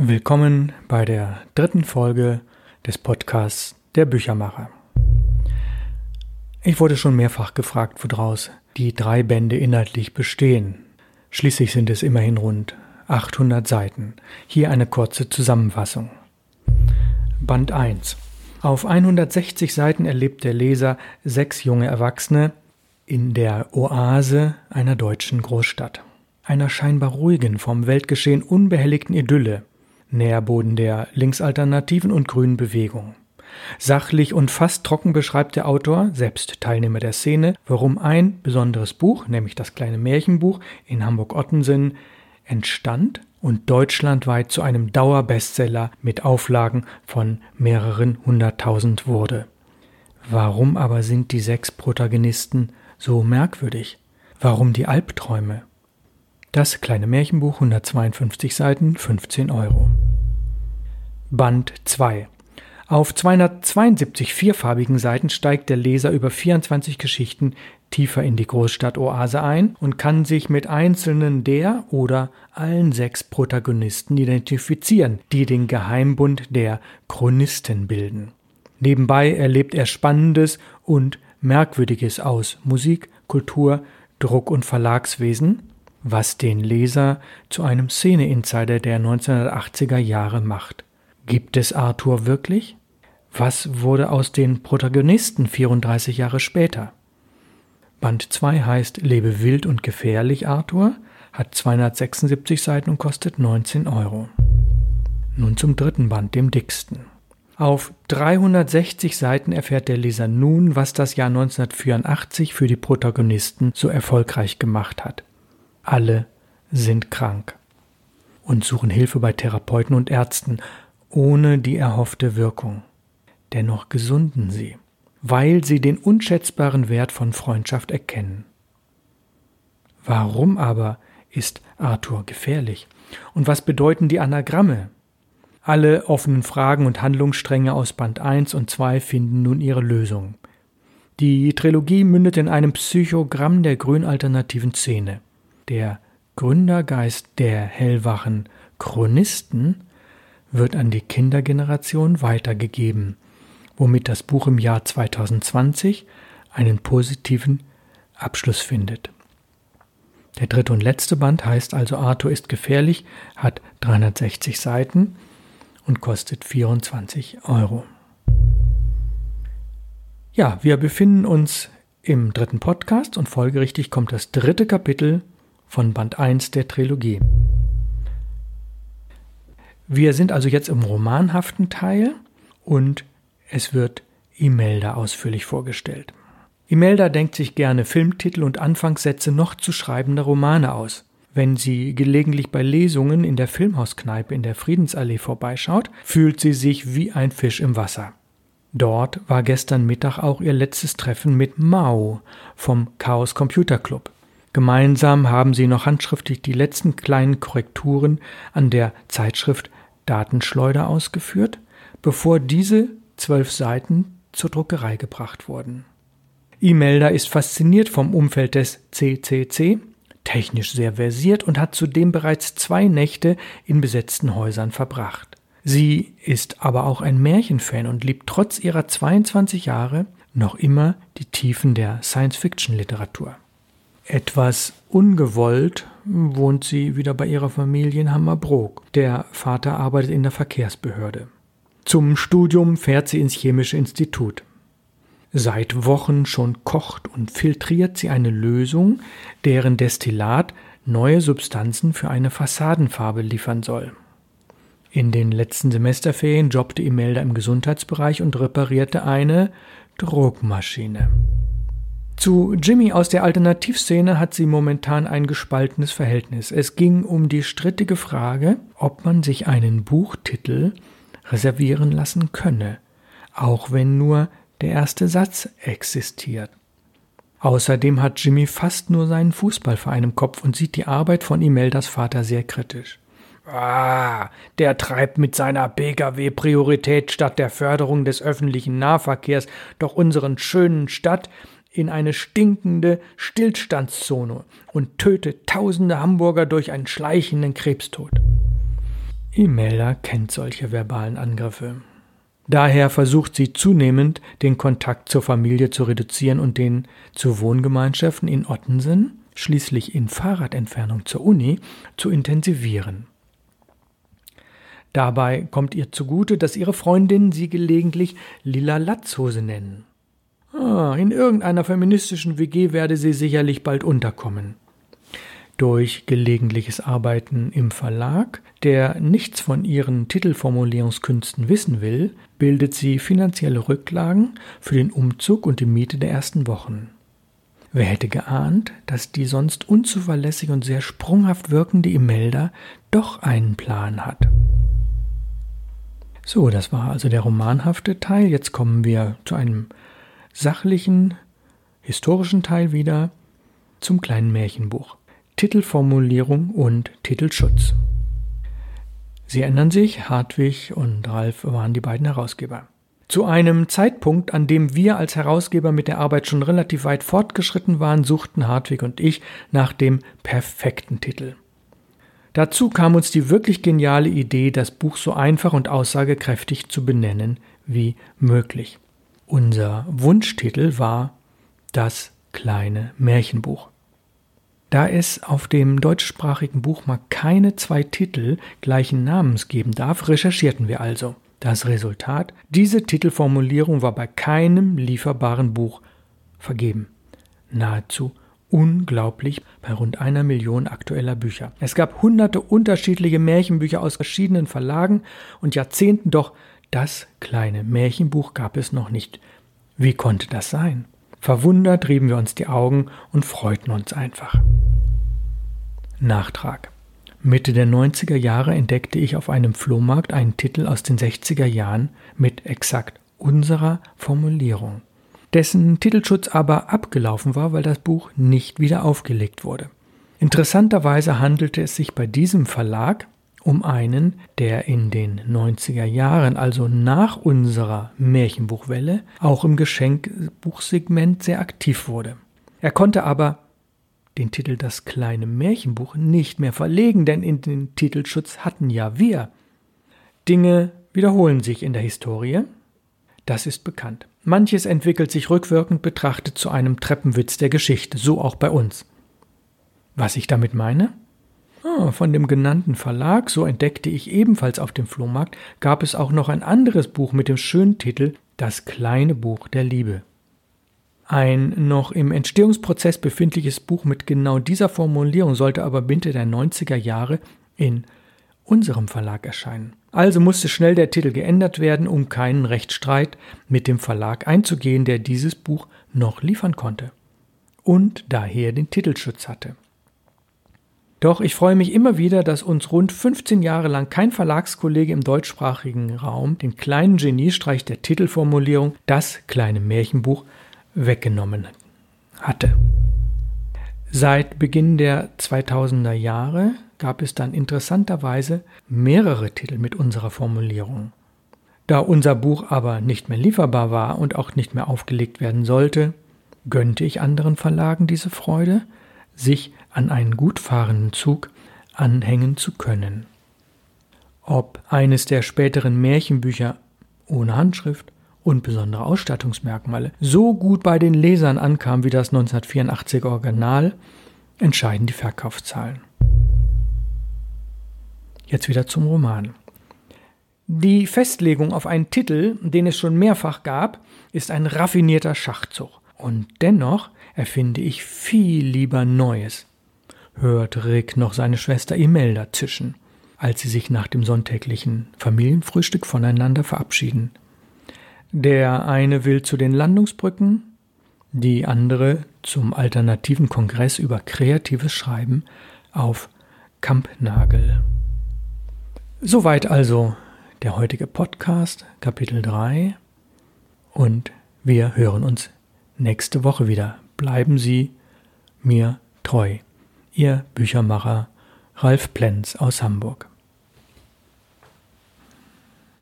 Willkommen bei der dritten Folge des Podcasts Der Büchermacher. Ich wurde schon mehrfach gefragt, woraus die drei Bände inhaltlich bestehen. Schließlich sind es immerhin rund 800 Seiten. Hier eine kurze Zusammenfassung. Band 1. Auf 160 Seiten erlebt der Leser sechs junge Erwachsene in der Oase einer deutschen Großstadt. Einer scheinbar ruhigen, vom Weltgeschehen unbehelligten Idylle, Nährboden der linksalternativen und grünen Bewegung. Sachlich und fast trocken beschreibt der Autor, selbst Teilnehmer der Szene, warum ein besonderes Buch, nämlich das kleine Märchenbuch in Hamburg-Ottensen, entstand und deutschlandweit zu einem Dauerbestseller mit Auflagen von mehreren hunderttausend wurde. Warum aber sind die sechs Protagonisten so merkwürdig? Warum die Albträume? Das kleine Märchenbuch 152 Seiten 15 Euro. Band 2 Auf 272 vierfarbigen Seiten steigt der Leser über 24 Geschichten tiefer in die Großstadt-Oase ein und kann sich mit einzelnen der oder allen sechs Protagonisten identifizieren, die den Geheimbund der Chronisten bilden. Nebenbei erlebt er Spannendes und Merkwürdiges aus Musik, Kultur, Druck- und Verlagswesen, was den Leser zu einem Szene-Insider der 1980er Jahre macht. Gibt es Arthur wirklich? Was wurde aus den Protagonisten 34 Jahre später? Band 2 heißt Lebe wild und gefährlich, Arthur, hat 276 Seiten und kostet 19 Euro. Nun zum dritten Band, dem dicksten. Auf 360 Seiten erfährt der Leser nun, was das Jahr 1984 für die Protagonisten so erfolgreich gemacht hat. Alle sind krank und suchen Hilfe bei Therapeuten und Ärzten, ohne die erhoffte Wirkung. Dennoch gesunden sie, weil sie den unschätzbaren Wert von Freundschaft erkennen. Warum aber ist Arthur gefährlich? Und was bedeuten die Anagramme? Alle offenen Fragen und Handlungsstränge aus Band 1 und 2 finden nun ihre Lösung. Die Trilogie mündet in einem Psychogramm der grünalternativen Szene. Der Gründergeist der hellwachen Chronisten wird an die Kindergeneration weitergegeben, womit das Buch im Jahr 2020 einen positiven Abschluss findet. Der dritte und letzte Band heißt also Arthur ist gefährlich, hat 360 Seiten und kostet 24 Euro. Ja, wir befinden uns im dritten Podcast und folgerichtig kommt das dritte Kapitel von Band 1 der Trilogie. Wir sind also jetzt im romanhaften Teil und es wird Imelda ausführlich vorgestellt. Imelda denkt sich gerne Filmtitel und Anfangssätze noch zu schreibender Romane aus. Wenn sie gelegentlich bei Lesungen in der Filmhauskneipe in der Friedensallee vorbeischaut, fühlt sie sich wie ein Fisch im Wasser. Dort war gestern Mittag auch ihr letztes Treffen mit Mao vom Chaos Computer Club. Gemeinsam haben sie noch handschriftlich die letzten kleinen Korrekturen an der Zeitschrift Datenschleuder ausgeführt, bevor diese zwölf Seiten zur Druckerei gebracht wurden. Imelda ist fasziniert vom Umfeld des CCC, technisch sehr versiert und hat zudem bereits zwei Nächte in besetzten Häusern verbracht. Sie ist aber auch ein Märchenfan und liebt trotz ihrer 22 Jahre noch immer die Tiefen der Science-Fiction-Literatur. Etwas ungewollt wohnt sie wieder bei ihrer Familie in Hammerbrook. Der Vater arbeitet in der Verkehrsbehörde. Zum Studium fährt sie ins Chemische Institut. Seit Wochen schon kocht und filtriert sie eine Lösung, deren Destillat neue Substanzen für eine Fassadenfarbe liefern soll. In den letzten Semesterferien jobbte Imelda im Gesundheitsbereich und reparierte eine Druckmaschine. Zu Jimmy aus der Alternativszene hat sie momentan ein gespaltenes Verhältnis. Es ging um die strittige Frage, ob man sich einen Buchtitel reservieren lassen könne, auch wenn nur der erste Satz existiert. Außerdem hat Jimmy fast nur seinen Fußballverein im Kopf und sieht die Arbeit von Imeldas Vater sehr kritisch. Ah, der treibt mit seiner Pkw-Priorität statt der Förderung des öffentlichen Nahverkehrs doch unseren schönen Stadt in eine stinkende Stillstandszone und tötet tausende Hamburger durch einen schleichenden Krebstod. Imelda kennt solche verbalen Angriffe. Daher versucht sie zunehmend, den Kontakt zur Familie zu reduzieren und den zu Wohngemeinschaften in Ottensen, schließlich in Fahrradentfernung zur Uni, zu intensivieren. Dabei kommt ihr zugute, dass ihre Freundinnen sie gelegentlich Lila Latzhose nennen. Ah, in irgendeiner feministischen WG werde sie sicherlich bald unterkommen. Durch gelegentliches Arbeiten im Verlag, der nichts von ihren Titelformulierungskünsten wissen will, bildet sie finanzielle Rücklagen für den Umzug und die Miete der ersten Wochen. Wer hätte geahnt, dass die sonst unzuverlässig und sehr sprunghaft wirkende Imelda doch einen Plan hat? So, das war also der romanhafte Teil. Jetzt kommen wir zu einem sachlichen, historischen Teil wieder zum kleinen Märchenbuch. Titelformulierung und Titelschutz. Sie ändern sich, Hartwig und Ralf waren die beiden Herausgeber. Zu einem Zeitpunkt, an dem wir als Herausgeber mit der Arbeit schon relativ weit fortgeschritten waren, suchten Hartwig und ich nach dem perfekten Titel. Dazu kam uns die wirklich geniale Idee, das Buch so einfach und aussagekräftig zu benennen wie möglich. Unser Wunschtitel war Das kleine Märchenbuch. Da es auf dem deutschsprachigen Buchmarkt keine zwei Titel gleichen Namens geben darf, recherchierten wir also. Das Resultat, diese Titelformulierung war bei keinem lieferbaren Buch vergeben. Nahezu unglaublich bei rund einer Million aktueller Bücher. Es gab hunderte unterschiedliche Märchenbücher aus verschiedenen Verlagen und Jahrzehnten, doch das kleine Märchenbuch gab es noch nicht. Wie konnte das sein? Verwundert rieben wir uns die Augen und freuten uns einfach. Nachtrag. Mitte der 90er Jahre entdeckte ich auf einem Flohmarkt einen Titel aus den 60er Jahren mit exakt unserer Formulierung, dessen Titelschutz aber abgelaufen war, weil das Buch nicht wieder aufgelegt wurde. Interessanterweise handelte es sich bei diesem Verlag um einen, der in den 90er Jahren, also nach unserer Märchenbuchwelle, auch im Geschenkbuchsegment sehr aktiv wurde. Er konnte aber den Titel Das kleine Märchenbuch nicht mehr verlegen, denn in den Titelschutz hatten ja wir. Dinge wiederholen sich in der Historie, das ist bekannt. Manches entwickelt sich rückwirkend betrachtet zu einem Treppenwitz der Geschichte, so auch bei uns. Was ich damit meine? Ah, von dem genannten Verlag, so entdeckte ich ebenfalls auf dem Flohmarkt, gab es auch noch ein anderes Buch mit dem schönen Titel Das kleine Buch der Liebe. Ein noch im Entstehungsprozess befindliches Buch mit genau dieser Formulierung sollte aber Mitte der 90er Jahre in unserem Verlag erscheinen. Also musste schnell der Titel geändert werden, um keinen Rechtsstreit mit dem Verlag einzugehen, der dieses Buch noch liefern konnte und daher den Titelschutz hatte. Doch ich freue mich immer wieder, dass uns rund 15 Jahre lang kein Verlagskollege im deutschsprachigen Raum den kleinen Geniestreich der Titelformulierung Das kleine Märchenbuch weggenommen hatte. Seit Beginn der 2000er Jahre gab es dann interessanterweise mehrere Titel mit unserer Formulierung. Da unser Buch aber nicht mehr lieferbar war und auch nicht mehr aufgelegt werden sollte, gönnte ich anderen Verlagen diese Freude, sich an einen gut fahrenden Zug anhängen zu können. Ob eines der späteren Märchenbücher ohne Handschrift und besondere Ausstattungsmerkmale so gut bei den Lesern ankam wie das 1984 Original, entscheiden die Verkaufszahlen. Jetzt wieder zum Roman. Die Festlegung auf einen Titel, den es schon mehrfach gab, ist ein raffinierter Schachzug. Und dennoch erfinde ich viel lieber Neues, hört Rick noch seine Schwester Imelda zischen, als sie sich nach dem sonntäglichen Familienfrühstück voneinander verabschieden. Der eine will zu den Landungsbrücken, die andere zum alternativen Kongress über kreatives Schreiben auf Kampnagel. Soweit also der heutige Podcast, Kapitel 3. Und wir hören uns nächste Woche wieder. Bleiben Sie mir treu. Ihr Büchermacher Ralf Plenz aus Hamburg.